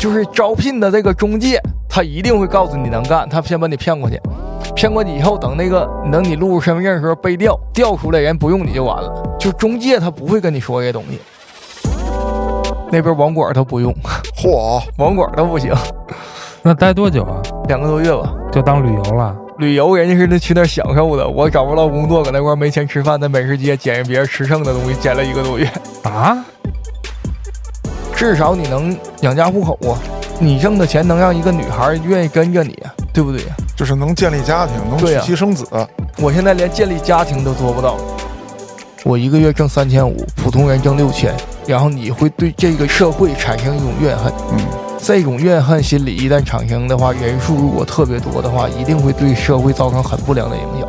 就是招聘的这个中介，他一定会告诉你能干，他先把你骗过去，骗过去以后，等那个等你录入身份证的时候被调，调出来人不用你就完了。就中介他不会跟你说这些东西，那边网管他不用，嚯，网管都不行，那待多久啊？两个多月吧。就当旅游了。旅游人家是去那儿享受的，我找不到工作，搁那块儿没钱吃饭，在美食街捡别人吃剩的东西，捡了一个多月。啊？至少你能养家糊口啊，你挣的钱能让一个女孩愿意跟着你啊，对不对？就是能建立家庭，能娶妻生子。我现在连建立家庭都做不到，我一个月挣三千五，普通人挣六千，然后你会对这个社会产生一种怨恨，嗯，这种怨恨心理一旦产生的话，人数如果特别多的话，一定会对社会造成很不良的影响。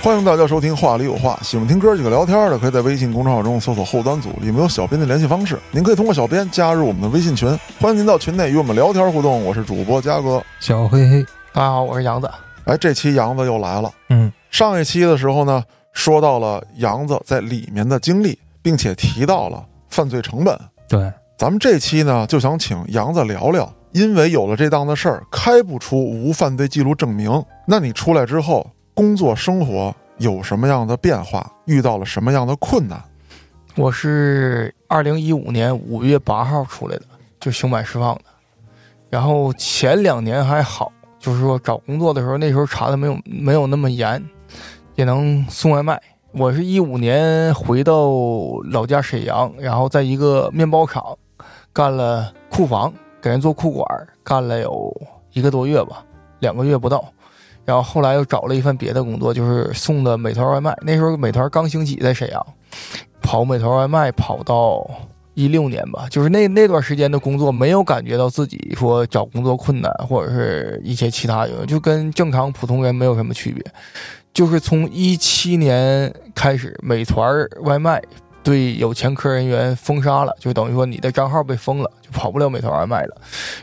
欢迎大家收听《话里有话》，喜欢听哥几个聊天的，可以在微信公众号中搜索“后端组”，里面有小编的联系方式，您可以通过小编加入我们的微信群，欢迎您到群内与我们聊天互动。我是主播嘉哥。小黑黑，大家好，我是杨子。哎，这期杨子又来了。嗯，上一期的时候呢，说到了杨子在里面的经历，并且提到了犯罪成本。对，咱们这期呢，就想请杨子聊聊，因为有了这档子事儿，开不出无犯罪记录证明，那你出来之后，工作生活有什么样的变化？遇到了什么样的困难？我是二零一五年五月八号出来的，就刑满释放的。然后前两年还好，就是说找工作的时候，那时候查的没有没有那么严，也能送外卖。我是一五年回到老家沈阳，然后在一个面包厂干了库房，给人做库管，干了有一个多月吧，两个月不到。然后后来又找了一份别的工作，就是送的美团外卖。那时候美团刚兴起在沈阳，跑美团外卖跑到一六年吧，就是那那段时间的工作，没有感觉到自己说找工作困难或者是一些其他原因，就跟正常普通人没有什么区别。就是从一七年开始，美团外卖对有前科人员封杀了，就等于说你的账号被封了，就跑不了美团外卖了。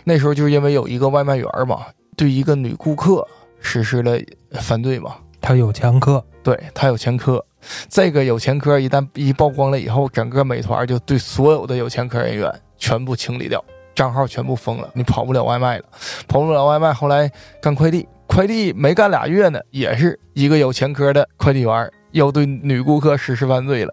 那时候就是因为有一个外卖员嘛，对一个女顾客实施了犯罪嘛，他有前科。对他有前科，这个有前科一旦一曝光了以后，整个美团就对所有的有前科人员全部清理掉，账号全部封了，你跑不了外卖了，跑不了外卖。后来干快递，快递没干俩月呢，也是一个有前科的快递员要对女顾客实施犯罪了。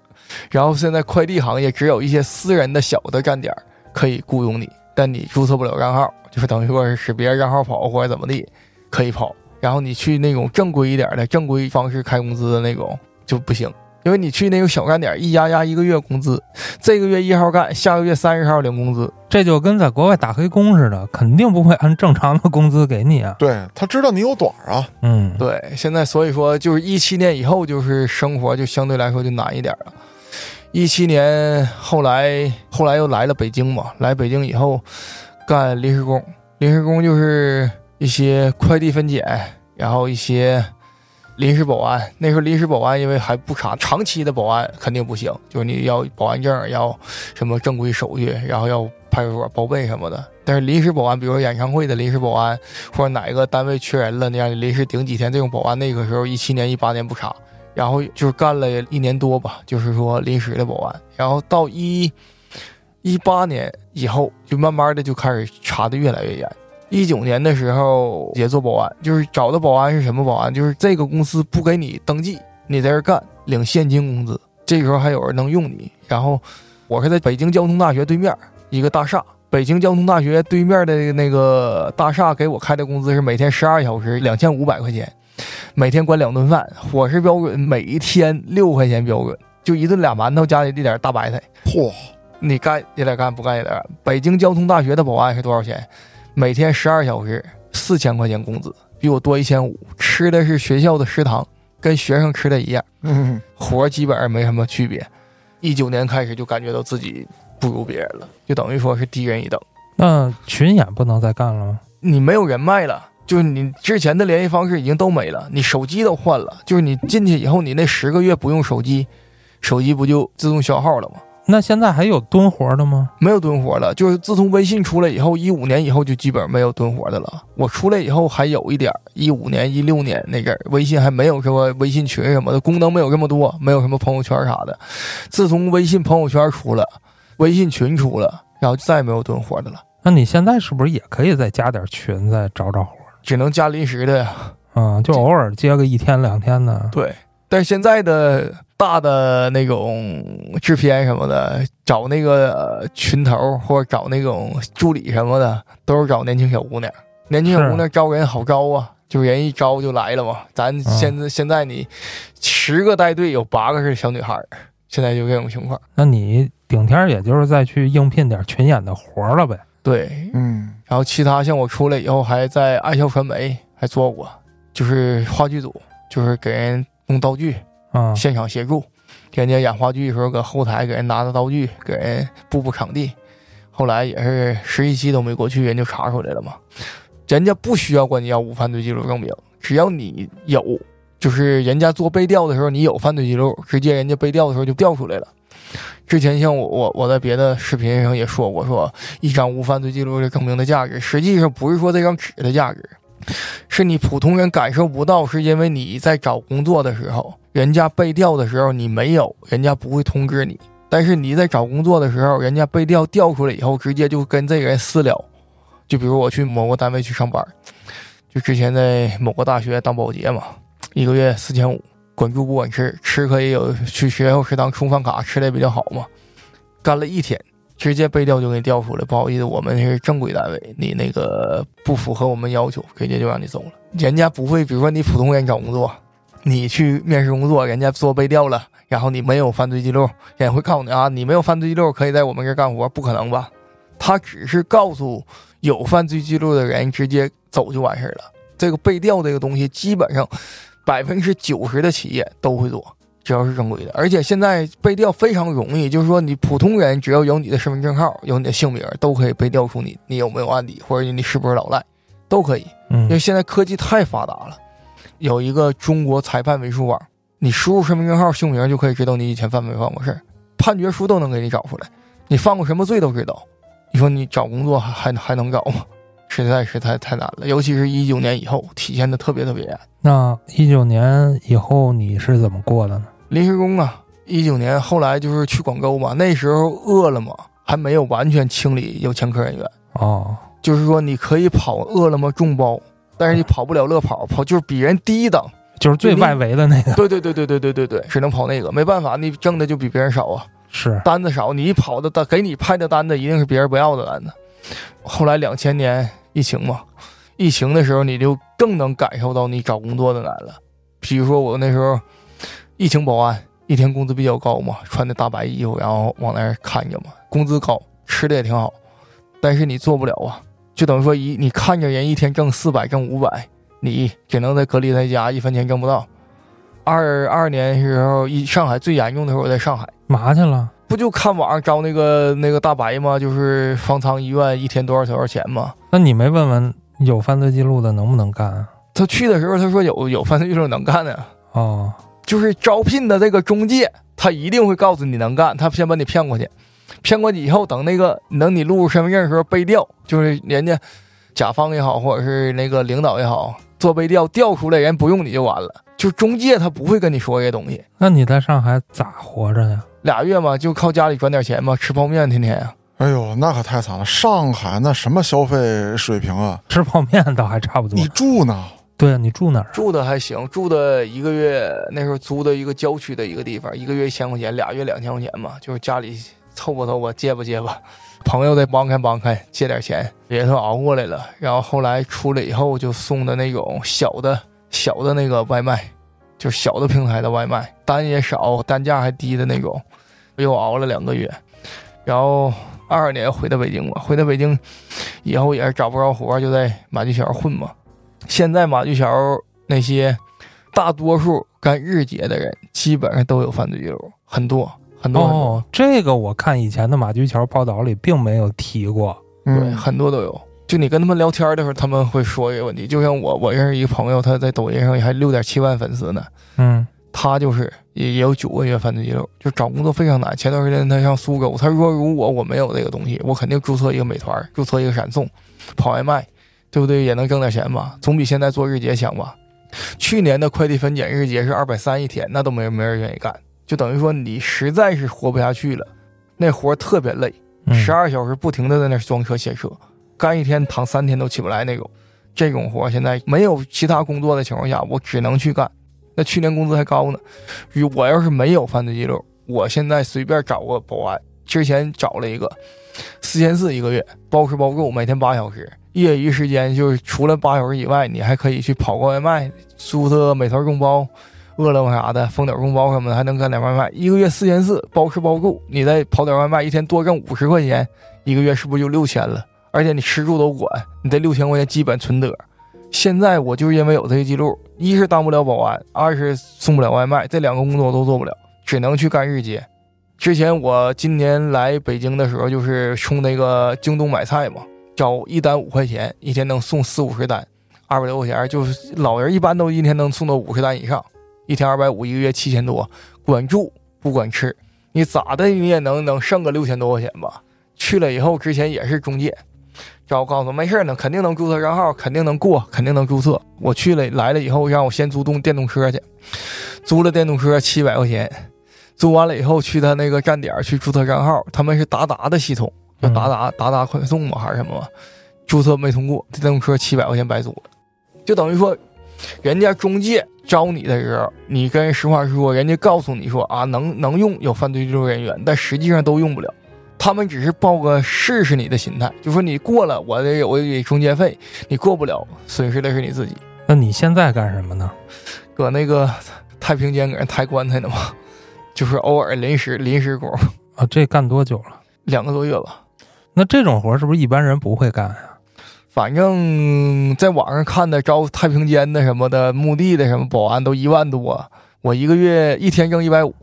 然后现在快递行业只有一些私人的小的站点可以雇佣你，但你注册不了账号，就是等于说是使别人账号跑或者怎么地，可以跑。然后你去那种正规一点的正规方式开工资的那种就不行，因为你去那种小干点，一压压一个月工资，这个月一号干，下个月三十号领工资。这就跟在国外打黑工似的，肯定不会按正常的工资给你啊。对他知道你有短儿啊，嗯，对，现在所以说就是一七年以后，就是生活就相对来说就难一点了。一七年后来后来又来了北京嘛，来北京以后干临时工，临时工就是一些快递分拣，然后一些临时保安。那时候临时保安因为还不查，长期的保安肯定不行，就是你要保安证，要什么正规手续，然后要派出所报备什么的。但是临时保安，比如说演唱会的临时保安，或者哪一个单位缺人了，你让你临时顶几天，这种保安那个时候一七年、一八年不查，然后就是干了一年多吧，就是说临时的保安，然后到一一八年以后，就慢慢的就开始查的越来越严。一九年的时候也做保安，就是找的保安是什么保安？就是这个公司不给你登记，你在这干领现金工资，这时候还有人能用你。然后我是在北京交通大学对面一个大厦，北京交通大学对面的那个大厦给我开的工资是每天十二小时两千五百块钱，每天管两顿饭，伙食标准每一天六块钱标准，就一顿俩馒头加一点大白菜。嚯，你干也得干，不干也得干。北京交通大学的保安是多少钱？每天十二小时，四千块钱工资，比我多一千五。吃的是学校的食堂，跟学生吃的一样，嗯，活基本上没什么区别。一九年开始就感觉到自己不如别人了，就等于说是低人一等。那群演不能再干了吗？你没有人脉了，就是你之前的联系方式已经都没了，你手机都换了，就是你进去以后，你那十个月不用手机，手机不就自动消耗了吗？那现在还有蹲活的吗？没有蹲活了，就是自从微信出来以后，一五年以后就基本没有蹲活的了。我出来以后还有一点，一五年、一六年那阵儿，微信还没有什么微信群什么的功能，没有这么多，没有什么朋友圈啥的。自从微信朋友圈出了，微信群出了，然后就再也没有蹲活的了，那你现在是不是也可以再加点群，再找找活？只能加临时的呀。嗯，就偶尔接个一天两天的。对，但是现在的大的那种制片什么的，找那个呃群头或者找那种助理什么的，都是找年轻小姑娘。年轻小姑娘招人好招啊，就人一招就来了嘛。咱现在、现在你十个带队有八个是小女孩儿，现在就这种情况。那你顶天儿也就是再去应聘点群演的活儿了呗？对，嗯，然后其他像我出来以后，还在爱笑传媒还做过，就是话剧组，就是给人弄道具，啊、现场协助，人家演话剧的时候，搁后台给人拿着道具，给人布布场地。后来也是实习期都没过去，人就查出来了嘛。人家不需要管你要无犯罪记录证明，只要你有，就是人家做背调的时候你有犯罪记录，直接人家背调的时候就调出来了。之前像我我我在别的视频上也说过，说一张无犯罪记录的证明的价值，实际上不是说这张纸的价值，是你普通人感受不到，是因为你在找工作的时候，人家被调的时候你没有，人家不会通知你。但是你在找工作的时候，人家被调调出来以后，直接就跟这个人私聊。就比如我去某个单位去上班，就之前在某个大学当保洁嘛，一个月四千五，管住不管吃，吃可以有去学校食堂充饭卡，吃的比较好嘛。干了一天，直接被调就给你调出来，不好意思，我们是正规单位，你那个不符合我们要求，直接就让你走了。人家不会，比如说你普通人找工作，你去面试工作，人家做背调了，然后你没有犯罪记录，人家会告诉你啊，你没有犯罪记录，可以在我们这儿干活，不可能吧？他只是告诉有犯罪记录的人直接走就完事儿了。这个背调这个东西，基本上百分之九十的企业都会做，只要是正规的。而且现在背调非常容易，就是说你普通人只要有你的身份证号、有你的姓名，都可以背调出你你有没有案底，或者你是不是老赖，都可以。嗯因为现在科技太发达了，有一个中国裁判文书网，你输入身份证号、姓名就可以知道你以前犯没犯过事儿，判决书都能给你找出来，你犯过什么罪都知道。你说你找工作还还还能找吗？实在是太太难了，尤其是一九年以后体现的特别特别严。那一九年以后你是怎么过的呢？临时工啊，一九年后来就是去广州嘛，那时候饿了么还没有完全清理有前科人员，哦，就是说你可以跑饿了么众包，但是你跑不了乐跑，跑就是比人低一等。就是最外围的那个，对对对对对对对对，只能跑那个，没办法，你挣的就比别人少啊，是单子少，你一跑的单给你派的单子一定是别人不要的单子。后来两千年疫情嘛，疫情的时候你就更能感受到你找工作的难了。比如说我那时候疫情保安，一天工资比较高嘛，穿的大白衣服，然后往那儿看着嘛，工资高，吃的也挺好，但是你做不了啊，就等于说一你看着人一天挣四百挣五百，你只能在隔离在家，一分钱挣不到。二二年时候，一上海最严重的时候，我在上海。嘛去了？不就看网上招那个那个大白吗？就是方舱医院一天多少多少钱吗？那你没问问有犯罪记录的能不能干啊？他去的时候他说有有犯罪记录能干的，哦，就是招聘的这个中介，他一定会告诉你能干，他先把你骗过去，骗过去以后，等那个等你录入身份证的时候背调，就是人家甲方也好，或者是那个领导也好，做背调调出来人不用你就完了，就中介他不会跟你说这些东西。那你在上海咋活着呀？俩月嘛，就靠家里转点钱嘛，吃泡面天天啊。哎呦，那可太惨了！上海那什么消费水平啊？吃泡面倒还差不多你。住呢？对啊，你住哪儿？住的还行，住的一个月那时候租的一个郊区的一个地方，一个月一千块钱，俩月两千块钱嘛，就是家里凑吧凑吧，借吧借吧，朋友再帮开帮开，借点钱也算熬过来了。然后后来出来以后就送的那种小的小的那个外卖，就是小的平台的外卖，单也少，单价还低的那种，又熬了两个月，然后二二年回到北京嘛，回到北京以后也是找不着活，就在马驹桥混嘛。现在马驹桥那些大多数干日结的人，基本上都有犯罪记录，很多很多很多，哦，这个我看以前的马驹桥报道里并没有提过。对，嗯，很多都有。就你跟他们聊天的时候，他们会说一个问题，就像我，我认识一个朋友，他在抖音上还六点七万粉丝呢，嗯他就是也也有九个月犯罪记录，就找工作非常难。前段时间他上苏州，他说如果我没有这个东西，我肯定注册一个美团，注册一个闪送，跑外卖，对不对？也能挣点钱吧，总比现在做日结强吧。去年的快递分拣日结是二百三一天，那都没没人愿意干，就等于说你实在是活不下去了，那活儿特别累，嗯十二小时不停的在那儿装车卸车，干一天躺三天都起不来那种。这种活儿现在没有其他工作的情况下，我只能去干。那去年工资还高呢。如我要是没有犯罪记录，我现在随便找个保安，之前找了一个四千四一个月，包吃包住，每天八小时，业余时间就是除了八小时以外，你还可以去跑个外卖，租个美团众包、饿了么啥的，封点红包什么的，还能干点外卖，一个月四千四，包吃包住，你再跑点外卖，一天多挣五十块钱，一个月是不是就六千了？而且你吃住都管，你这六千块钱基本存得。现在我就是因为有这个记录，一是当不了保安，二是送不了外卖，这两个工作都做不了，只能去干日结。之前我今年来北京的时候，就是冲那个京东买菜嘛，找一单五块钱，一天能送四五十单，二百多块钱，就是老人一般都一天能送到五十单以上，一天二百五，一个月七千多，管住不管吃，你咋的你也能能剩个六千多块钱吧？去了以后，之前也是中介，让我告诉我没事儿呢，肯定能注册账号，肯定能过，肯定能注册。我去了来了以后，让我先租动电动车去，租了电动车七百块钱，租完了以后去他那个站点儿去注册账号，他们是达达的系统，叫达达达达快送嘛还是什么嘛？注册没通过，电动车七百块钱白租了，就等于说，人家中介招你的时候，你跟人实话实说，人家告诉你说啊能能用有犯罪记录人员，但实际上都用不了。他们只是报个试试你的心态，就说你过了，我得有一中介费；你过不了，损失的是你自己。那你现在干什么呢？搁那个太平间搁人抬棺材呢吗，就是偶尔临时临时工，啊，这干多久了？两个多月吧。那这种活是不是一般人不会干呀、反正在网上看的招太平间的什么的墓地的什么保安都一万多，我一个月一天挣一百五。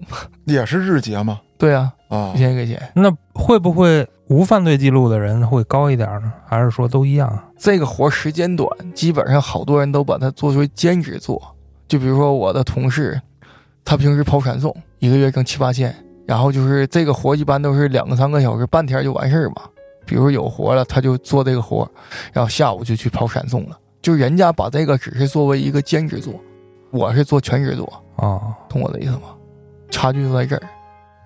也是日结吗对啊，啊一，天一个钱。那会不会无犯罪记录的人会高一点呢？还是说都一样啊？这个活时间短，基本上好多人都把它作为兼职做。就比如说我的同事，他平时跑闪送，一个月挣七八千，然后就是这个活一般都是两个三个小时，半天就完事儿嘛。比如有活了，他就做这个活，然后下午就去跑闪送了。就人家把这个只是作为一个兼职做，我是做全职做，啊，懂我的意思吗？差距就在这儿。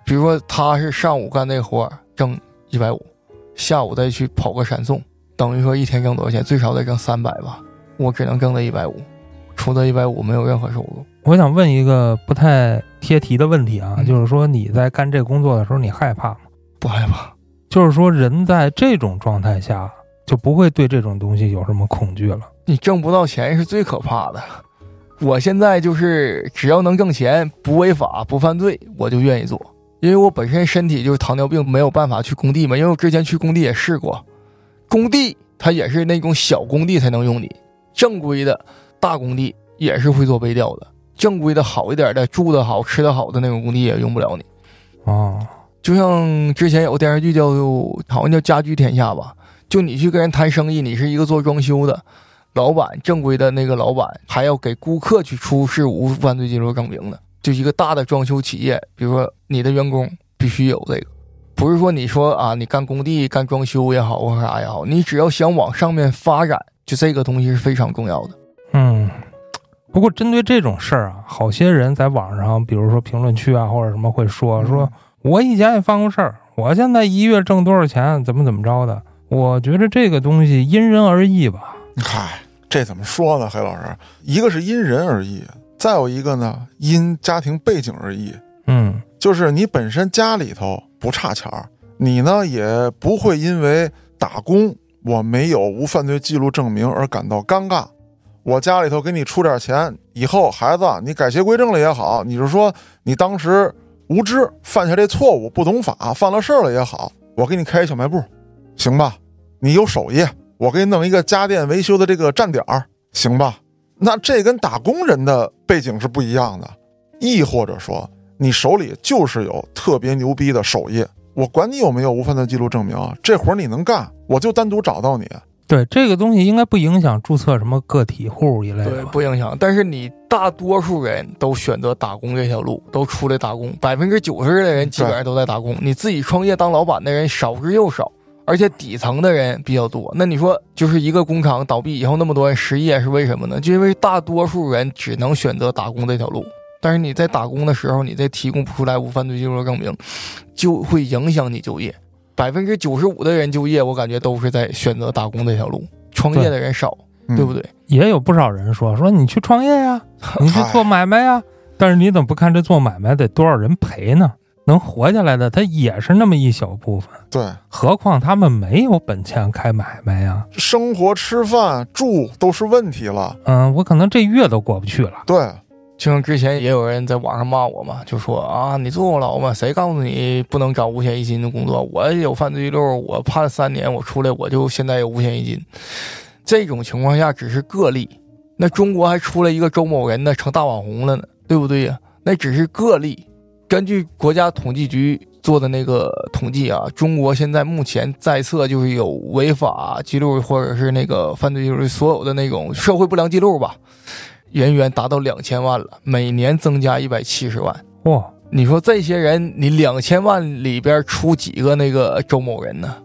比如说他是上午干这个活挣一百五，下午再去跑个闪送，等于说一天挣多少钱？最少得挣三百吧，我只能挣这一百五，除了一百五没有任何收入。我想问一个不太贴题的问题啊，嗯就是说你在干这个工作的时候，你害怕吗？不害怕，就是说人在这种状态下就不会对这种东西有什么恐惧了。你挣不到钱是最可怕的。我现在就是只要能挣钱，不违法不犯罪，我就愿意做。因为我本身身体就是糖尿病，没有办法去工地嘛。因为我之前去工地也试过，工地它也是那种小工地才能用你，正规的大工地也是会做背调的。正规的好一点的，住的好、吃的好的那种工地也用不了你。哦，就像之前有个电视剧叫做好像叫《家居天下》吧，就你去跟人谈生意，你是一个做装修的老板，正规的那个老板还要给顾客去出示无犯罪记录证明的。就一个大的装修企业，比如说你的员工必须有这个，不是说你说啊，你干工地干装修也好或啥也好，你只要想往上面发展，就这个东西是非常重要的。嗯。不过针对这种事儿啊，好些人在网上，比如说评论区啊或者什么会说说，我以前也犯过事儿，我现在一月挣多少钱，怎么怎么着的。我觉得这个东西因人而异吧。嗨，这怎么说呢？黑老师，一个是因人而异，再有一个呢，因家庭背景而异。嗯就是你本身家里头不差钱儿，你呢也不会因为打工我没有无犯罪记录证明而感到尴尬。我家里头给你出点钱，以后孩子你改邪归正了也好，你是说你当时无知犯下这错误不懂法犯了事儿了也好，我给你开一小卖部，行吧？你有手艺，我给你弄一个家电维修的这个站点儿，行吧？那这跟打工人的背景是不一样的，亦或者说你手里就是有特别牛逼的手艺，我管你有没有无犯罪记录证明，这活儿你能干，我就单独找到你，对这个东西应该不影响注册什么个体户一类对的，吧？不影响。但是你大多数人都选择打工这条路，都出来打工，百分之九十的人基本上都在打工。你自己创业当老板的人少之又少，而且底层的人比较多。那你说，就是一个工厂倒闭以后，那么多人失业是为什么呢？就因为大多数人只能选择打工这条路。但是你在打工的时候，你再提供不出来无犯罪记录证明，就会影响你就业。百分之九十五的人就业，我感觉都是在选择打工这条路，创业的人少，嗯对不对？也有不少人说说你去创业呀，你去做买卖呀，但是你怎么不看这做买卖得多少人赔呢？能活下来的他也是那么一小部分，对，何况他们没有本钱开买卖呀。生活、吃饭、住都是问题了。嗯，我可能这月都过不去了。对，就像之前也有人在网上骂我嘛，就说啊，你坐过牢吗？谁告诉你不能找五险一金的工作？我有犯罪记录，我判三年，我出来我就现在有五险一金。这种情况下只是个例，那中国还出来一个周某人呢，成大网红了呢，对不对呀？那只是个例。根据国家统计局做的那个统计啊，中国现在目前在册就是有违法记录或者是那个犯罪记录所有的那种社会不良记录吧，人员达到两千万了，每年增加一百七十万。哇，你说这些人，你两千万里边出几个那个周某人呢？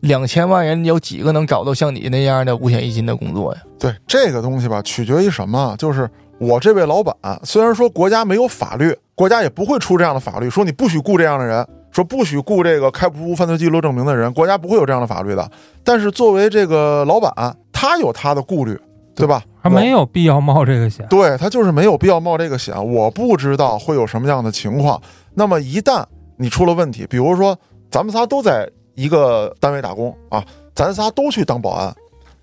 两千万人有几个能找到像你那样的五险一金的工作呀？对这个东西吧，取决于什么？就是我这位老板，虽然说国家没有法律，国家也不会出这样的法律，说你不许雇这样的人，说不许雇这个开不出犯罪记录证明的人，国家不会有这样的法律的。但是作为这个老板，他有他的顾虑，对吧？他没有必要冒这个险。对他就是没有必要冒这个险。我不知道会有什么样的情况。那么一旦你出了问题，比如说咱们仨都在一个单位打工啊，咱仨都去当保安，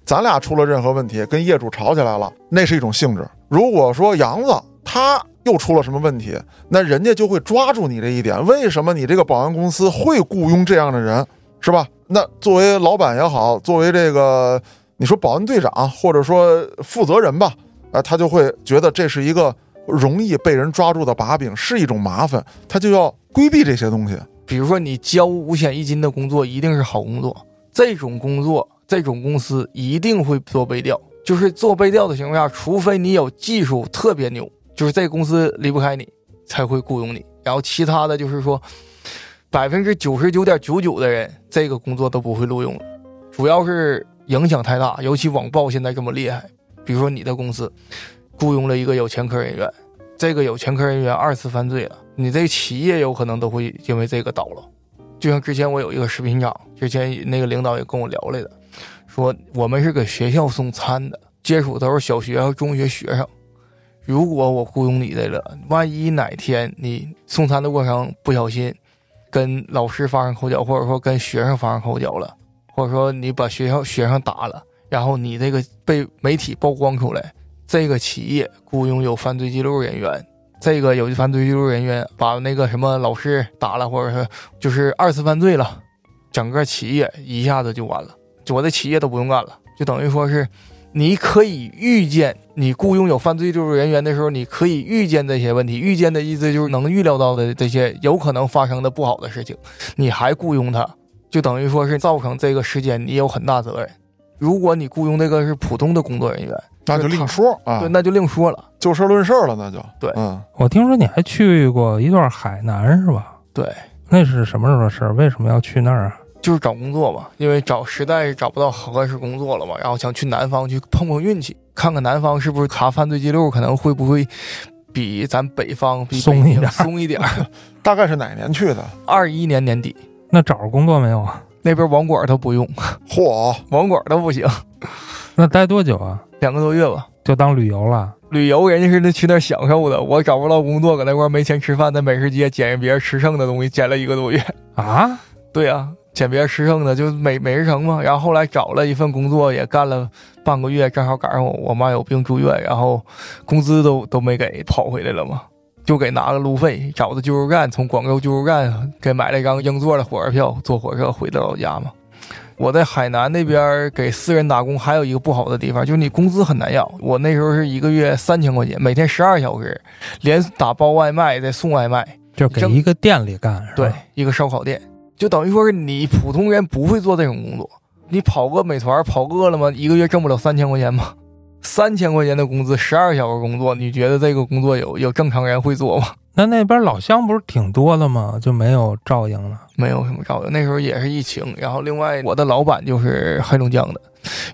咱俩出了任何问题，跟业主吵起来了，那是一种性质。如果说杨子他又出了什么问题，那人家就会抓住你这一点。为什么你这个保安公司会雇佣这样的人，是吧？那作为老板也好，作为这个你说保安队长或者说负责人吧，啊，他就会觉得这是一个容易被人抓住的把柄，是一种麻烦，他就要规避这些东西。比如说，你交五险一金的工作一定是好工作，这种工作，这种公司一定会做背调。就是做背调的情况下，除非你有技术特别牛，就是这公司离不开你，才会雇佣你。然后其他的就是说，百分之九十九点九九的人，这个工作都不会录用，主要是影响太大，尤其网暴现在这么厉害。比如说你的公司雇佣了一个有前科人员，这个有前科人员二次犯罪了，你这企业有可能都会因为这个倒了。就像之前我有一个食品厂，之前那个领导也跟我聊来的，说我们是给学校送餐的，接触都是小学和中学学生。如果我雇佣你来了，万一哪天你送餐的过程不小心跟老师发生口角，或者说跟学生发生口角了，或者说你把学校学生打了，然后你这个被媒体曝光出来，这个企业雇佣有犯罪记录人员，这个有犯罪记录人员把那个什么老师打了，或者是就是二次犯罪了，整个企业一下子就完了，我的企业都不用干了，就等于说是你可以预见你雇佣有犯罪记录人员的时候，你可以预见这些问题，预见的意思就是能预料到的这些有可能发生的不好的事情，你还雇佣他，就等于说是造成这个事件你有很大责任。如果你雇佣那个是普通的工作人员，那就另说啊对，，那就另说了。就事论事了，那就对嗯，我听说你还去过一段海南是吧？对，那是什么时候的事儿？为什么要去那儿啊？就是找工作嘛，因为找实在是找不到合适工作了嘛，然后想去南方去碰碰运气，看看南方是不是查犯罪记录，可能会不会比咱北方比北松一点松一点。大概是哪年去的？二一年年底那找着工作没有啊？那边网管都不用，嚯，网管都不行，那待多久啊？两个多月吧。就当旅游了？旅游人家是那去那儿享受的，我找不到工作，搁那块儿没钱吃饭，在美食街捡人别人吃剩的东西，捡了一个多月。啊？对呀、捡别人吃剩的，就美美食城嘛。然后后来找了一份工作，也干了半个月，正好赶上我我妈有病住院，然后工资都都没给，跑回来了嘛，就给拿了路费，找的救助站，从广州救助站给买了一张硬座的火车票，坐火车回到老家嘛。我在海南那边给私人打工，还有一个不好的地方，就是你工资很难要。我那时候是一个月三千块钱，每天十二小时，连打包外卖再送外卖，就给一个店里干？对，一个烧烤店，就等于说是你普通人不会做这种工作，你跑个美团，跑饿了么，一个月挣不了三千块钱吗？三千块钱的工资，十二小时工作，你觉得这个工作有有正常人会做吗？那那边老乡不是挺多的吗？就没有照应了。没有什么照应。那时候也是疫情，然后另外我的老板就是黑龙江的，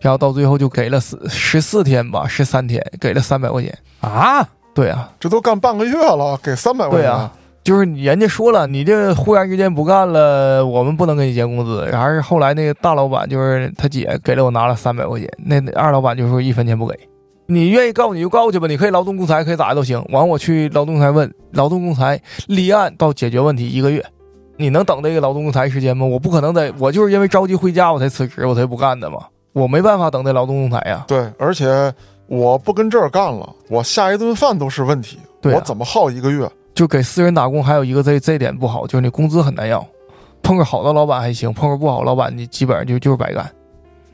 然后到最后就给了十十四天吧，十三天给了三百块钱。啊，对啊，这都干半个月了，给三百块钱，对啊，就是人家说了，你这忽然之间不干了，我们不能给你结工资。然后是后来那个大老板就是他姐给了我拿了三百块钱，那那二老板就说一分钱不给。你愿意告你就告去吧，你可以劳动仲裁，可以咋都行。完我去劳动仲裁问，劳动仲裁立案到解决问题一个月，你能等这个劳动仲裁时间吗？我不可能在，我就是因为着急回家我才辞职，我才不干的嘛。我没办法等这劳动仲裁呀。对，而且我不跟这儿干了，我下一顿饭都是问题，对啊我怎么耗一个月？就给私人打工，还有一个这这点不好，就是你工资很难要。碰着好的老板还行，碰着不好老板，你基本上就就是白干。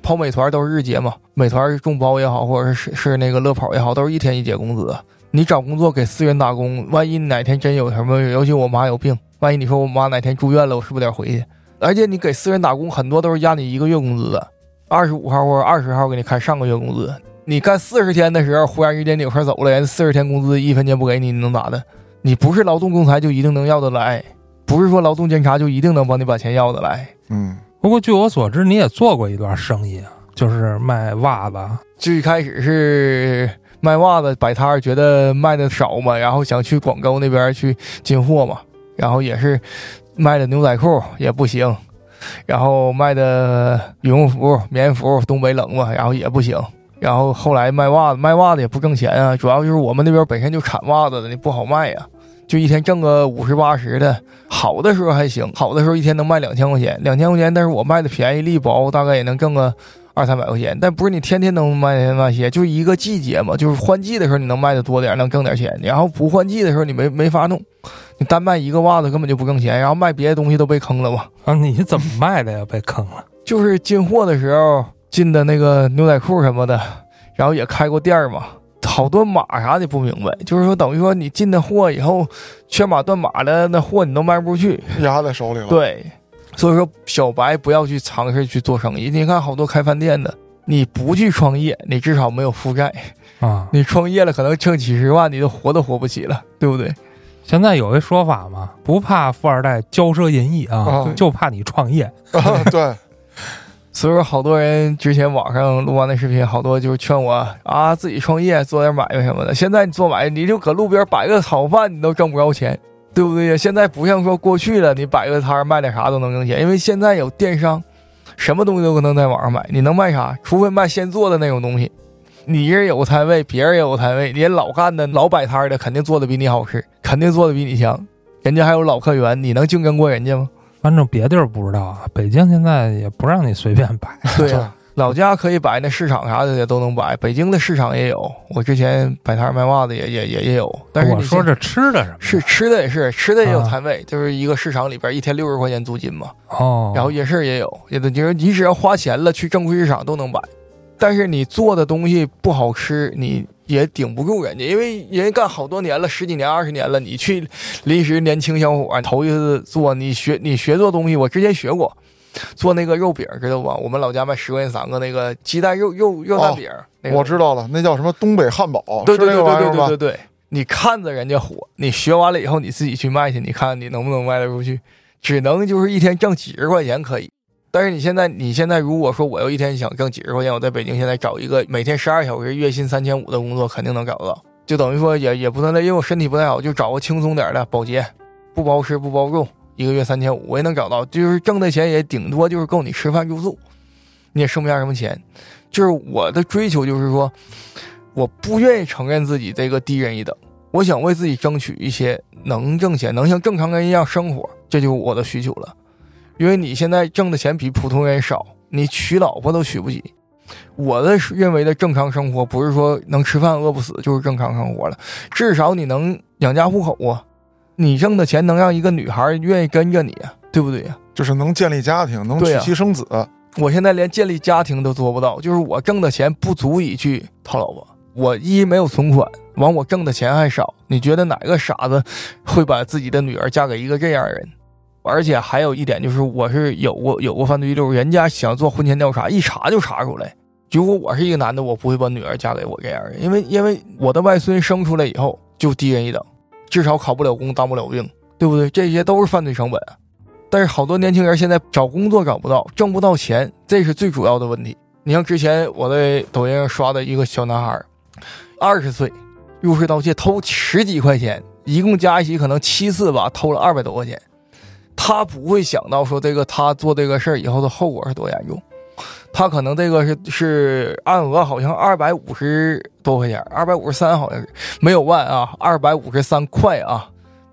跑美团都是日结嘛，美团众包也好，或者是是那个乐跑也好，都是一天一结工资。你找工作给私人打工，万一哪天真有什么，尤其我妈有病，万一你说我妈哪天住院了，我是不是得回去？而且你给私人打工，很多都是压你一个月工资的，二十五号或者二十号给你开上个月工资。你干四十天的时候，忽然之间你有事儿走了，人四十天工资一分钱不给你，你能咋的？你不是劳动仲裁就一定能要得来，不是说劳动监察就一定能帮你把钱要得来。嗯，不过据我所知，你也做过一段生意啊，就是卖袜子。最开始是卖袜子摆摊儿，觉得卖的少嘛，然后想去广州那边去进货嘛，然后也是卖的牛仔裤也不行，然后卖的羽绒服、棉服，东北冷嘛，然后也不行。然后后来卖袜子，卖袜子也不挣钱啊，主要就是我们那边本身就产袜子的，你不好卖呀、就一天挣个五十八十的，好的时候还行，好的时候一天能卖两千块钱，两千块钱，但是我卖的便宜力薄，大概也能挣个二三百块钱，但不是你天天能卖那些，就是一个季节嘛，就是换季的时候你能卖的多点，能挣点钱，然后不换季的时候你没没法弄，你单卖一个袜子根本就不挣钱，然后卖别的东西都被坑了嘛，啊，你怎么卖的呀？被坑了。就是进货的时候进的那个牛仔裤什么的，然后也开过店儿嘛。好多码啥的不明白，就是说等于说你进的货以后缺码断码了那货你都卖不出去，压在手里了。，对，所以说小白不要去尝试去做生意。你看好多开饭店的，你不去创业，你至少没有负债；啊，你创业了，可能挣几十万，你都活都活不起了，对不对？现在有一说法嘛，不怕富二代骄奢淫逸啊，啊就怕你创业。对，所以说，好多人之前网上录完那视频，好多就是劝我啊，自己创业做点买卖什么的。现在你做买卖，你就搁路边摆个炒饭，你都挣不着钱，对不对呀？现在不像说过去了，你摆个摊儿卖点啥都能挣钱，因为现在有电商，什么东西都能在网上买。你能卖啥？除非卖现做的那种东西。你一人有个摊位，别人也有个摊位，人老干的、老摆摊的，肯定做的比你好吃，肯定做的比你强。人家还有老客源，你能竞争过人家吗？反正别地儿不知道啊，北京现在也不让你随便摆。对呀、老家可以摆，那市场啥的也都能摆。北京的市场也有，我之前摆摊卖袜子也也也也有。但是你说这吃的什么是吃的也是吃的也有啊摊位，就是一个市场里边一天六十块钱租金嘛。哦，然后夜市也有，也都就是你只要花钱了去正规市场都能摆。但是你做的东西不好吃，你也顶不住人家，因为人家干好多年了，十几年、二十年了，你去临时年轻小伙头一次做，你学你学做东西，我之前学过，做那个肉饼知道吧？我们老家卖十块钱三个那个鸡蛋肉肉肉蛋饼，那个我知道了，那叫什么东北汉堡，对对对对？对对对，你看着人家火，你学完了以后你自己去卖去，你看你能不能卖得出去？只能就是一天挣几十块钱可以，但是你现在你现在如果说我要一天想挣几十块钱，我在北京现在找一个每天十二小时、月薪三千五的工作，肯定能找到。就等于说也也不能累，因为我身体不太好，就找个轻松点的保洁，不包吃不包住，一个月三千五我也能找到，就是挣的钱也顶多就是够你吃饭住宿，你也剩不下什么钱。就是我的追求就是说，我不愿意承认自己这个低人一等，我想为自己争取一些能挣钱、能像正常人一样生活，这就是我的需求了。因为你现在挣的钱比普通人少，你娶老婆都娶不起。我的认为的正常生活，不是说能吃饭饿不死就是正常生活了，至少你能养家糊口啊，你挣的钱能让一个女孩愿意跟着你啊，对不对呀、就是能建立家庭，能娶妻生子。我现在连建立家庭都做不到，就是我挣的钱不足以去讨老婆。我一没有存款，完我挣的钱还少。你觉得哪个傻子会把自己的女儿嫁给一个这样的人？而且还有一点就是，我是有过有过犯罪记录，人家想做婚前调查，一查就查出来。如果我是一个男的，我不会把女儿嫁给我这样人，因为因为我的外孙生出来以后就低人一等，至少考不了公，当不了兵，对不对？这些都是犯罪成本。但是好多年轻人现在找工作找不到，挣不到钱，这是最主要的问题。你像之前我在抖音上刷的一个小男孩，二十岁，入室盗窃偷十几块钱，一共加一起可能七次吧，偷了二百多块钱。他不会想到说这个他做这个事儿以后的后果是多严重。他可能这个是是案额好像二百五十多块钱，二百五十三好像是没有万啊，二百五十三块啊。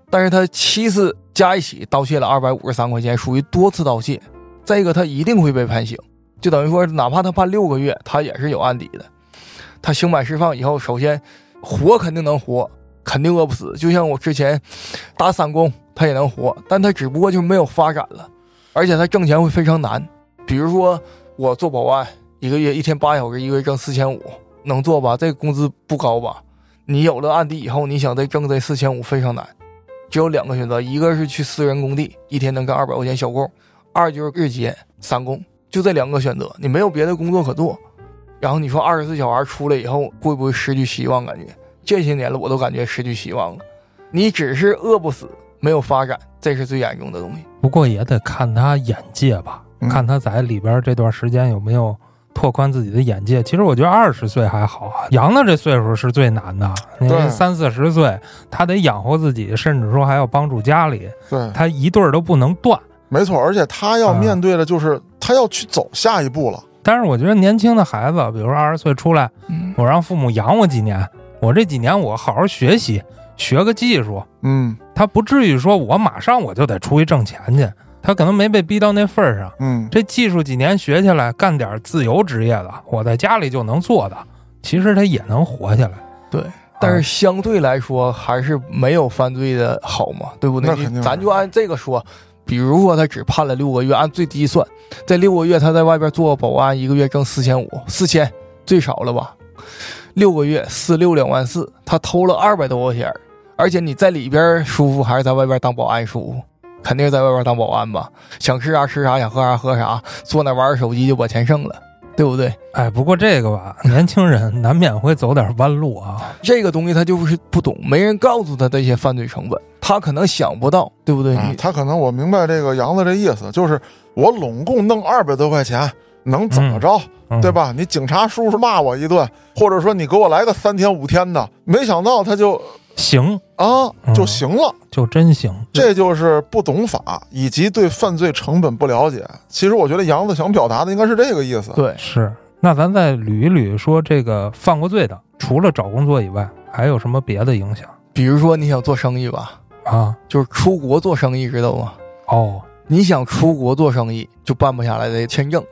但是他七次加一起盗窃了二百五十三块钱，属于多次盗窃。这个他一定会被判刑，就等于说哪怕他判六个月，他也是有案底的。他刑满释放以后，首先活肯定能活，肯定饿不死。就像我之前打散工，他也能活，但他只不过就没有发展了，而且他挣钱会非常难。比如说。我做保安，一个月一天八小时，一个月挣四千五，能做吧？这个工资不高吧？你有了案底以后，你想再挣这四千五非常难。只有两个选择，一个是去私人工地，一天能干二百块钱小工；二就是日结散工，就这两个选择，你没有别的工作可做。然后你说二十四小时出来以后会不会失去希望？感觉这些年了，我都感觉失去希望了。你只是饿不死，没有发展，这是最严重的东西。不过也得看他眼界吧。看他在里边这段时间有没有拓宽自己的眼界。其实我觉得二十岁还好啊，杨的这岁数是最难的。对，三四十岁，他得养活自己，甚至说还要帮助家里。对，他一对儿都不能断。没错，而且他要面对的就是他要去走下一步了。但是我觉得年轻的孩子，比如说二十岁出来，我让父母养我几年，我这几年我好好学习，学个技术。嗯，他不至于说我马上我就得出去挣钱去。他可能没被逼到那份儿上，嗯，这技术几年学下来，干点自由职业的，我在家里就能做的，其实他也能活下来。对，但是相对来说还是没有犯罪的好嘛，对不对？咱就按这个说，比如说他只判了六个月，按最低算，这六个月他在外边做保安，一个月挣四千五，四千最少了吧？六个月四六两万四，他偷了二百多块钱，而且你在里边舒服还是在外边当保安舒服？肯定在外边当保安吧，想吃啥吃啥，想喝啥喝啥，坐那玩手机就把钱剩了，对不对？哎，不过这个吧，年轻人难免会走点弯路啊。这个东西他就是不懂，没人告诉他这些犯罪成本，他可能想不到，对不对？他可能我明白这个杨子这意思，就是我拢共弄二百多块钱，能怎么着，对吧？你警察叔叔骂我一顿，或者说你给我来个三天五天的，没想到他就。行啊，就行了，就真行。这就是不懂法以及对犯罪成本不了解。其实我觉得杨子想表达的应该是这个意思。对，是。那咱再捋一捋，说这个犯过罪的，除了找工作以外，还有什么别的影响？比如说你想做生意吧，啊，就是出国做生意，知道吗？哦，你想出国做生意就办不下来的签证，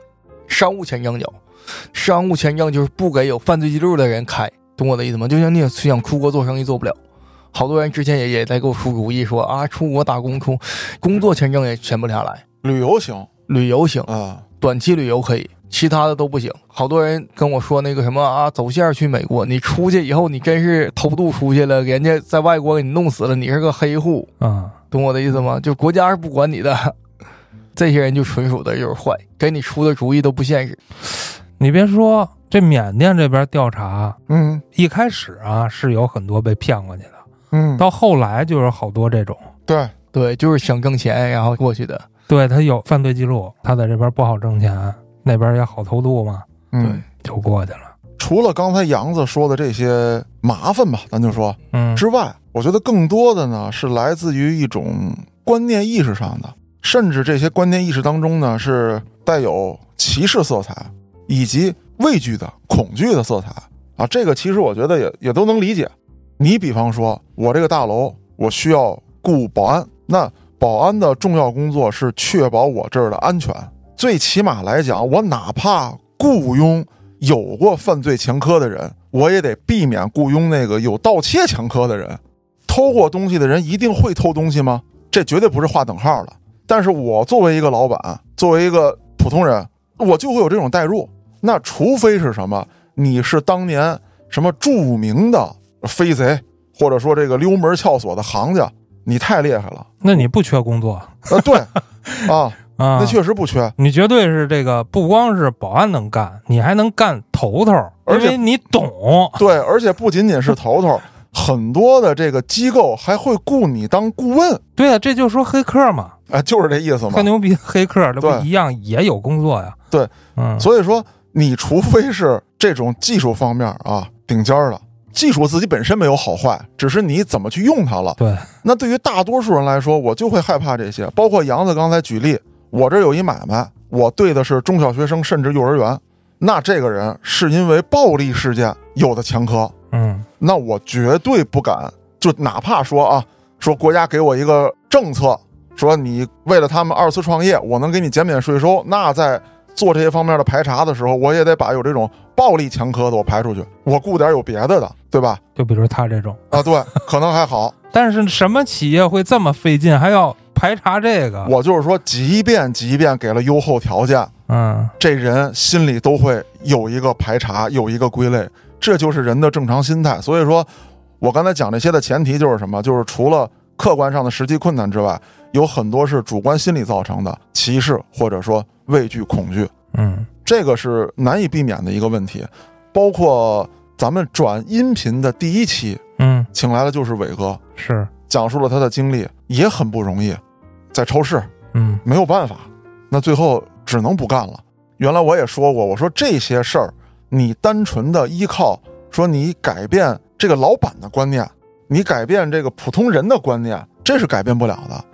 商务签证有，商务签证就是不给有犯罪记录的人开，懂我的意思吗？就像你想出国做生意做不了。好多人之前也也在给我出主意，说啊，出国打工出工作签证也签不下来，旅游行，旅游行啊，短期旅游可以，其他的都不行。好多人跟我说那个什么啊，走线去美国，你出去以后，你真是偷渡出去了，人家在外国给你弄死了，你是个黑户啊，懂我的意思吗？就国家是不管你的，这些人就纯属的就是坏，给你出的主意都不现实。你别说，这缅甸这边调查，嗯，一开始啊是有很多被骗过去的。嗯，到后来就有好多这种，对对，就是想挣钱然后过去的。对他有犯罪记录，他在这边不好挣钱，那边也好偷渡嘛，嗯，就过去了。除了刚才杨子说的这些麻烦吧，咱就说，嗯之外，我觉得更多的呢是来自于一种观念意识上的，甚至这些观念意识当中呢是带有歧视色彩以及畏惧的、恐惧的色彩啊。这个其实我觉得也也都能理解。你比方说，我这个大楼，我需要雇保安。那保安的重要工作是确保我这儿的安全。最起码来讲，我哪怕雇佣有过犯罪前科的人，我也得避免雇佣那个有盗窃前科的人。偷过东西的人一定会偷东西吗？这绝对不是划等号的。但是我作为一个老板，作为一个普通人，我就会有这种代入。那除非是什么？你是当年什么著名的？飞贼，或者说这个溜门撬锁的行家，你太厉害了。那你不缺工作呃，对，啊，啊？那确实不缺。你绝对是这个，不光是保安能干，你还能干头头，而且你懂。对，而且不仅仅是头头，很多的这个机构还会雇你当顾问。对啊，这就是说黑客嘛，哎，就是这意思嘛特。牛逼黑客，这不一样也有工作呀？对，嗯，所以说，你除非是这种技术方面啊顶尖儿的，技术自己本身没有好坏，只是你怎么去用它了。对，那对于大多数人来说，我就会害怕这些。包括杨子刚才举例，我这有一买卖，我对的是中小学生甚至幼儿园，那这个人是因为暴力事件有的前科，嗯那我绝对不敢，就哪怕说啊，说国家给我一个政策，说你为了他们二次创业，我能给你减免税收，那在做这些方面的排查的时候，我也得把有这种暴力前科的我排出去，我雇点有别的的，对吧？就比如他这种，啊，对，可能还好。但是什么企业会这么费劲，还要排查这个？我就是说，即便即便给了优厚条件，嗯，这人心里都会有一个排查，有一个归类，这就是人的正常心态。所以说，我刚才讲这些的前提就是什么？就是除了客观上的实际困难之外，有很多是主观心理造成的歧视，或者说畏惧、恐惧，嗯这个是难以避免的一个问题。包括咱们转音频的第一期，嗯，请来的就是伟哥，是，讲述了他的经历，也很不容易，在超市嗯没有办法，那最后只能不干了。原来我也说过，我说这些事儿，你单纯的依靠说你改变这个老板的观念，你改变这个普通人的观念，这是改变不了的。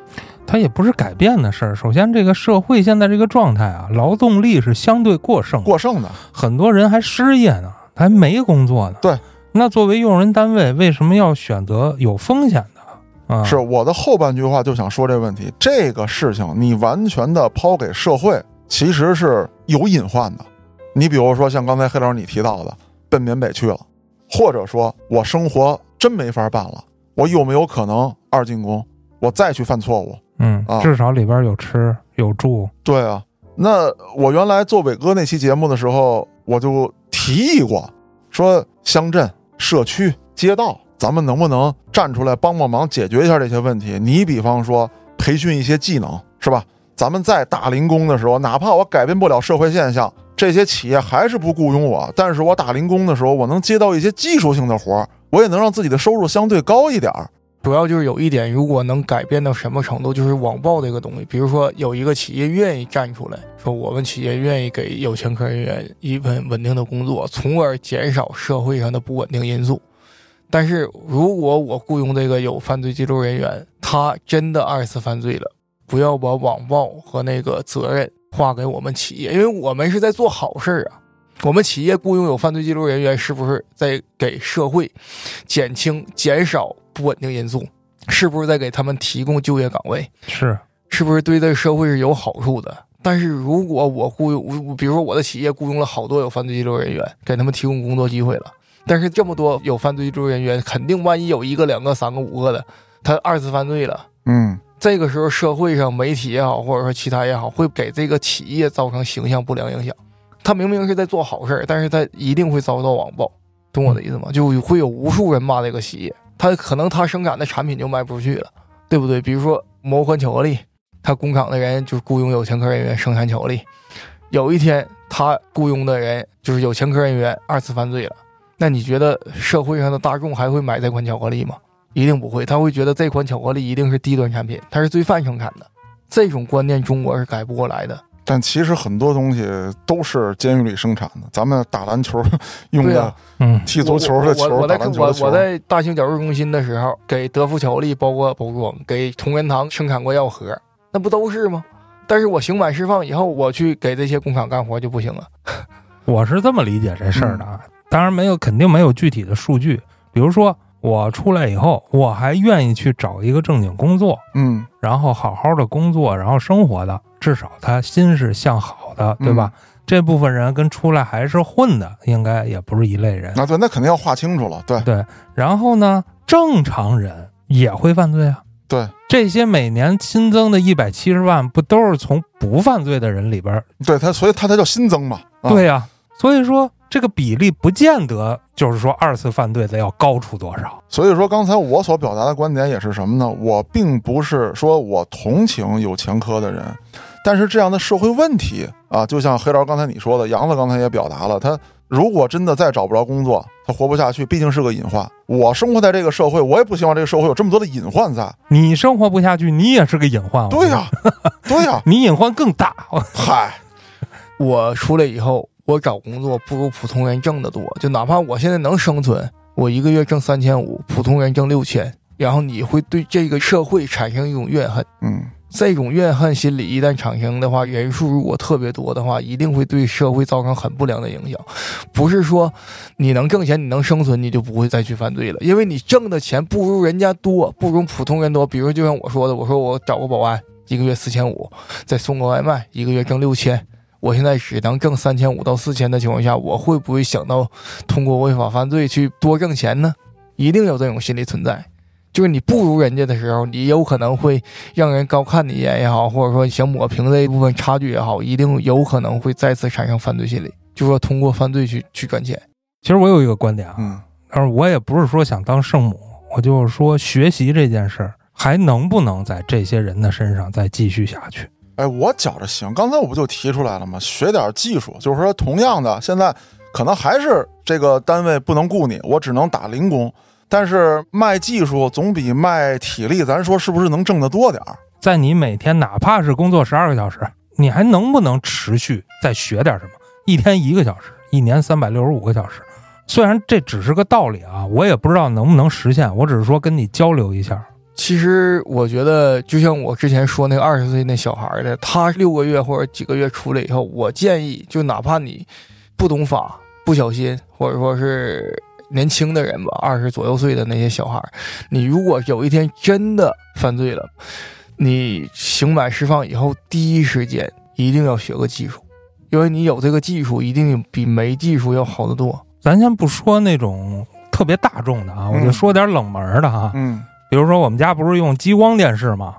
它也不是改变的事儿。首先，这个社会现在这个状态啊，劳动力是相对过剩的，过剩的，很多人还失业呢，还没工作呢。对，那作为用人单位，为什么要选择有风险的啊？是我的后半句话就想说这问题。这个事情你完全的抛给社会，其实是有隐患的。你比如说像刚才黑老师你提到的，奔缅北去了，或者说我生活真没法办了，我有没有可能二进宫，我再去犯错误？嗯啊，至少里边有吃有住。对啊，那我原来做伟哥那期节目的时候，我就提议过，说乡镇、社区、街道，咱们能不能站出来帮帮忙，解决一下这些问题？你比方说培训一些技能，是吧？咱们在打零工的时候，哪怕我改变不了社会现象，这些企业还是不雇佣我，但是我打零工的时候，我能接到一些技术性的活儿，我也能让自己的收入相对高一点儿。主要就是有一点，如果能改变到什么程度，就是网暴这个东西。比如说，有一个企业愿意站出来说，我们企业愿意给有前科人员一份稳定的工作，从而减少社会上的不稳定因素。但是如果我雇佣这个有犯罪记录人员，他真的二次犯罪了，不要把网暴和那个责任划给我们企业，因为我们是在做好事儿啊。我们企业雇佣有犯罪记录人员，是不是在给社会减轻、减少不稳定因素？是不是在给他们提供就业岗位？是，是不是对这个社会是有好处的？但是如果我雇佣，比如说我的企业雇佣了好多有犯罪记录人员，给他们提供工作机会了，但是这么多有犯罪记录人员，肯定万一有一个、两个、三个、五个的，他二次犯罪了，嗯，这个时候社会上媒体也好，或者说其他也好，会给这个企业造成形象不良影响。他明明是在做好事儿，但是他一定会遭到网暴，懂我的意思吗？就会有无数人骂这个企业，他可能他生产的产品就卖不出去了，对不对？比如说某款巧克力，他工厂的人就是雇佣有前科人员生产巧克力，有一天他雇佣的人就是有前科人员二次犯罪了，那你觉得社会上的大众还会买这款巧克力吗？一定不会，他会觉得这款巧克力一定是低端产品，它是罪犯生产的。这种观念中国是改不过来的。但其实很多东西都是监狱里生产的，咱们打篮球用的嗯踢足球的球，我我我在打篮球的球我我。在大型矫治中心的时候，给德芙巧克力包过包装，给同仁堂生产过药盒，那不都是吗？但是我刑满释放以后，我去给这些工厂干活就不行了。我是这么理解这事儿的啊。当然没有，肯定没有具体的数据。比如说我出来以后，我还愿意去找一个正经工作，嗯，然后好好的工作，然后生活的，至少他心是向好的，对吧？这部分人跟出来还是混的，应该也不是一类人。那，对，那肯定要划清楚了。对对，然后呢，正常人也会犯罪啊。对这些每年新增的一百七十万，不都是从不犯罪的人里边？对，他所以他才叫新增嘛。啊、对呀、所以说这个比例不见得就是说二次犯罪的要高出多少？所以说，刚才我所表达的观点也是什么呢？我并不是说我同情有前科的人，但是这样的社会问题啊，就像黑老刚才你说的，杨子刚才也表达了，他如果真的再找不着工作，他活不下去，毕竟是个隐患。我生活在这个社会，我也不希望这个社会有这么多的隐患在。你生活不下去，你也是个隐患。对呀、对呀、你隐患更大。嗨，我出来以后，我找工作不如普通人挣得多。就哪怕我现在能生存，我一个月挣三千五，普通人挣六千，然后你会对这个社会产生一种怨恨。嗯，这种怨恨心理一旦产生的话，人数如果特别多的话，一定会对社会造成很不良的影响。不是说你能挣钱，你能生存，你就不会再去犯罪了，因为你挣的钱不如人家多，不如普通人多。比如就像我说的，我说我找个保安，一个月四千五，再送个外卖，一个月挣六千。我现在只能挣三千五到四千的情况下，我会不会想到通过违法犯罪去多挣钱呢？一定有这种心理存在。就是你不如人家的时候，你有可能会让人高看你一眼也好，或者说想抹平这一部分差距也好，一定有可能会再次产生犯罪心理，就说通过犯罪去去赚钱。其实我有一个观点啊，但是我也不是说想当圣母，我就是说学习这件事儿还能不能在这些人的身上再继续下去？哎，我觉着行。刚才我不就提出来了吗？学点技术，就是说，同样的，现在可能还是这个单位不能雇你，我只能打零工。但是卖技术总比卖体力，咱说是不是能挣得多点儿？在你每天哪怕是工作十二个小时，你还能不能持续再学点什么？一天一个小时，一年三百六十五个小时。虽然这只是个道理啊，我也不知道能不能实现，我只是说跟你交流一下。其实我觉得，就像我之前说那个二十岁那小孩的，他六个月或者几个月出来以后，我建议就哪怕你不懂法、不小心，或者说是年轻的人吧，二十左右岁的那些小孩，你如果有一天真的犯罪了，你刑满释放以后，第一时间一定要学个技术，因为你有这个技术，一定比没技术要好得多。咱先不说那种特别大众的啊，我就嗯说点冷门的哈。嗯比如说我们家不是用激光电视吗？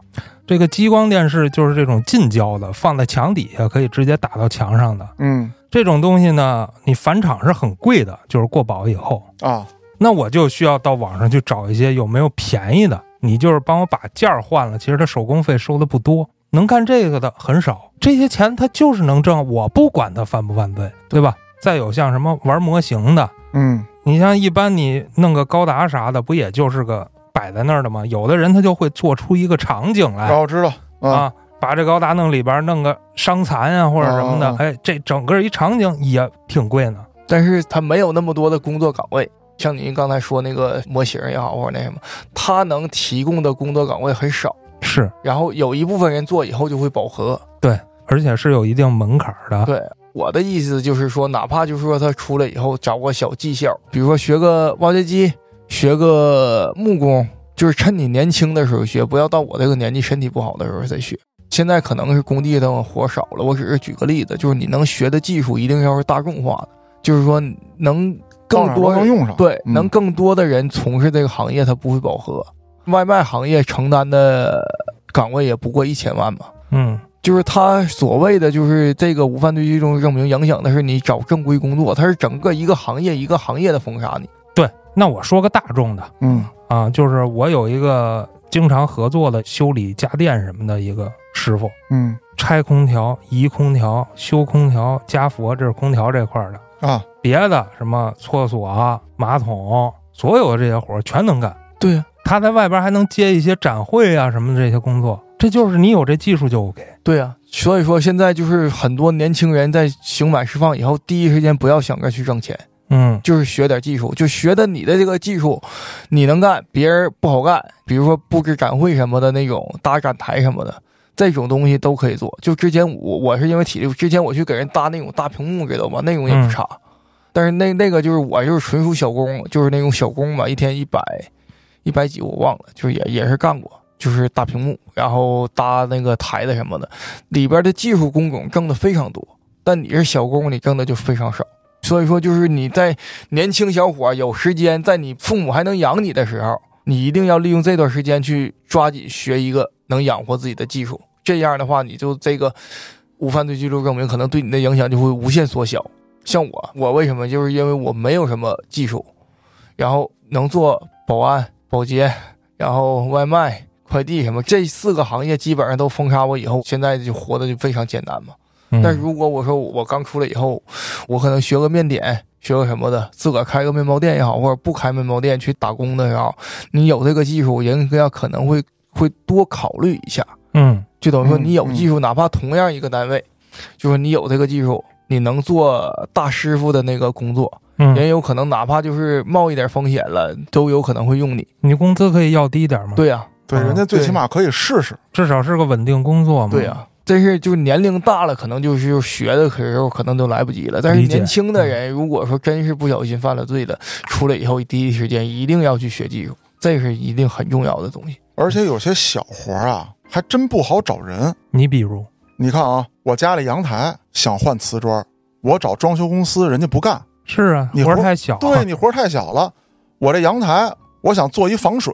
这个激光电视就是这种近焦的，放在墙底下可以直接打到墙上的嗯这种东西呢，你返厂是很贵的，就是过保以后，啊，那我就需要到网上去找一些有没有便宜的。你就是帮我把件儿换了，其实它手工费收的不多，能干这个的很少，这些钱他就是能挣，我不管他犯不犯罪，对吧？再有像什么玩模型的，嗯你像一般你弄个高达啥的，不也就是个摆在那儿的嘛？有的人他就会做出一个场景来然后知道啊，啊，把这高达弄里边弄个伤残啊或者什么的，哦哎，这整个一场景也挺贵呢。但是他没有那么多的工作岗位，像您刚才说那个模型也好，或者那什么，他能提供的工作岗位很少。是然后有一部分人做以后就会饱和。对，而且是有一定门槛的。对我的意思就是说，哪怕就是说他出来以后找个小技校，比如说学个挖掘机，学个木工，就是趁你年轻的时候学，不要到我这个年纪身体不好的时候再学。现在可能是工地上活少了，我只是举个例子，就是你能学的技术一定要是大众化的，就是说能更多能用上。对，嗯能更多的人从事这个行业，它不会饱和。外卖行业承担的岗位也不过一千万吧，嗯，就是他所谓的就是这个无犯罪记录证明影响的是你找正规工作，它是整个一个行业一个行业的封杀你。对。那我说个大众的嗯啊，就是我有一个经常合作的修理家电什么的一个师傅，嗯拆空调、移空调、修空调、加氟，这是空调这块儿的。啊，别的什么厕所、啊马桶，所有的这些活儿全能干。对呀、他在外边还能接一些展会啊什么的这些工作，这就是你有这技术就 OK。对呀、所以说现在就是很多年轻人在刑满释放以后，第一时间不要想着去挣钱，嗯，就是学点技术，就学的你的这个技术，你能干，别人不好干。比如说布置展会什么的那种搭展台什么的，这种东西都可以做。就之前我我是因为体力，之前我去给人搭那种大屏幕，知道吗？那种也不差。但是那那个就是我就是纯属小工，就是那种小工嘛，一天一百一百几我忘了，就是也也是干过。就是大屏幕，然后搭那个台子什么的，里边的技术工种挣的非常多，但你是小工，你挣的就非常少。所以说，就是你在年轻小伙有时间，在你父母还能养你的时候，你一定要利用这段时间去抓紧学一个能养活自己的技术。这样的话，你就这个无犯罪记录证明可能对你的影响就会无限缩小。像我，我为什么就是因为我没有什么技术，然后能做保安、保洁，然后外卖、快递什么这四个行业基本上都封杀我以后，现在就活的就非常简单嘛。嗯但如果我说我刚出来以后，我可能学个面点，学个什么的，自个儿开个面包店也好，或者不开面包店去打工的也好，你有这个技术，人家可能会会多考虑一下。嗯就等于说嗯你有技术，哪怕同样一个单位，就是你有这个技术，你能做大师傅的那个工作，嗯，也有可能哪怕就是冒一点风险了，都有可能会用你。你工资可以要低点吗？，对呀、对，嗯人家最起码可以试试。至少是个稳定工作嘛。对呀、真是就是年龄大了，可能就是学的时候可能都来不及了。但是年轻的人，如果说真是不小心犯了罪了，出来以后第一时间一定要去学技术，这是一定很重要的东西。而且有些小活儿啊，还真不好找人。你比如，你看啊，我家里阳台想换瓷砖，我找装修公司，人家不干。是啊，你活活儿太小，对你活儿太小了。我这阳台，我想做一防水，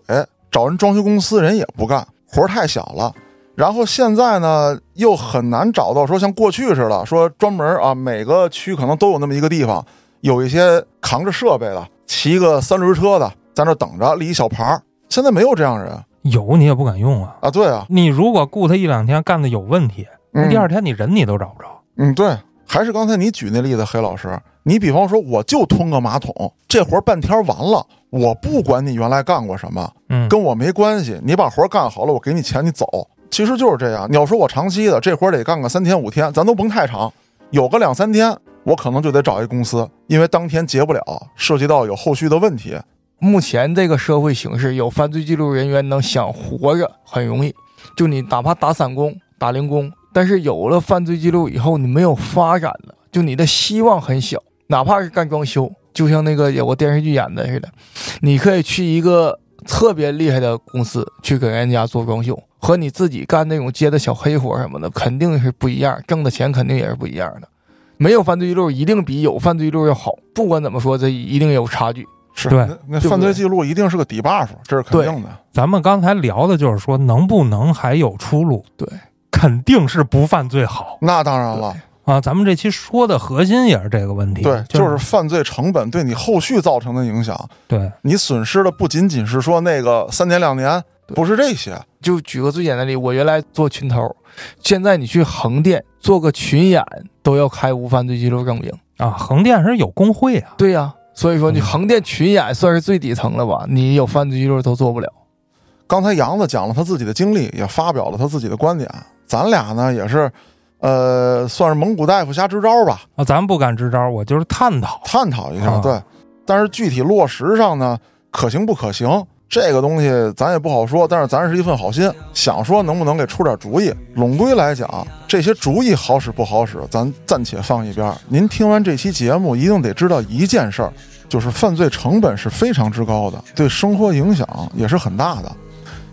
找人装修公司，人也不干，活儿太小了。然后现在呢，又很难找到说像过去似的，说专门啊，每个区可能都有那么一个地方，有一些扛着设备的，骑个三轮车的，在那等着立一小牌儿。现在没有这样人有你也不敢用啊。啊，对啊，你如果雇他一两天干的有问题，第二天你人你都找不着。嗯，对，还是刚才你举那例子，黑老师，你比方说，我就通个马桶，这活儿半天完了，我不管你原来干过什么，嗯，跟我没关系，你把活儿干好了，我给你钱，你走。其实就是这样。你要说我长期的这活得干个三天五天，咱都甭太长，有个两三天，我可能就得找一公司，因为当天结不了，涉及到有后续的问题。目前这个社会形势，有犯罪记录人员能想活着很容易，就你哪怕打散工、打零工，但是有了犯罪记录以后，你没有发展了，就你的希望很小。哪怕是干装修，就像那个有个电视剧演的似的，你可以去一个特别厉害的公司去给人家做装修，和你自己干那种接的小黑活什么的，肯定是不一样，挣的钱肯定也是不一样的。没有犯罪记录一定比有犯罪记录要好，不管怎么说，这一定有差距。是，对犯罪记录一定是个底 buff，这是肯定的。咱们刚才聊的就是说，能不能还有出路？对，肯定是不犯罪好那当然了，啊。咱们这期说的核心也是这个问题。对，就就是犯罪成本对你后续造成的影响。对，你损失的不仅仅是说那个三年两年，不是这些。就举个最简单的例，我原来做群头，现在你去横店做个群演都要开无犯罪记录证明。啊，横店是有工会啊。对呀、所以说你嗯横店群演算是最底层了吧？你有犯罪记录都做不了。刚才杨子讲了他自己的经历，也发表了他自己的观点。咱俩呢也是，呃，算是蒙古大夫瞎支招吧，啊，咱不敢支招，我就是探讨。探讨一下。啊对，但是具体落实上呢，可行不可行，这个东西咱也不好说。但是咱是一份好心，想说能不能给出点主意。拢归来讲，这些主意好使不好使，咱暂且放一边。您听完这期节目，一定得知道一件事儿，就是犯罪成本是非常之高的，对生活影响也是很大的。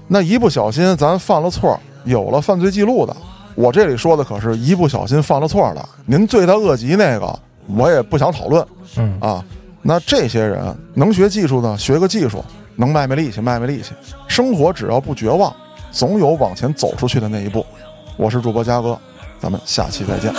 那一不小心咱犯了错，有了犯罪记录的，我这里说的可是一不小心犯了错的。您罪大恶极那个，我也不想讨论嗯，啊。那这些人能学技术的，学个技术；能卖卖力气，卖卖力气。生活只要不绝望，总有往前走出去的那一步。我是主播嘉哥，咱们下期再见。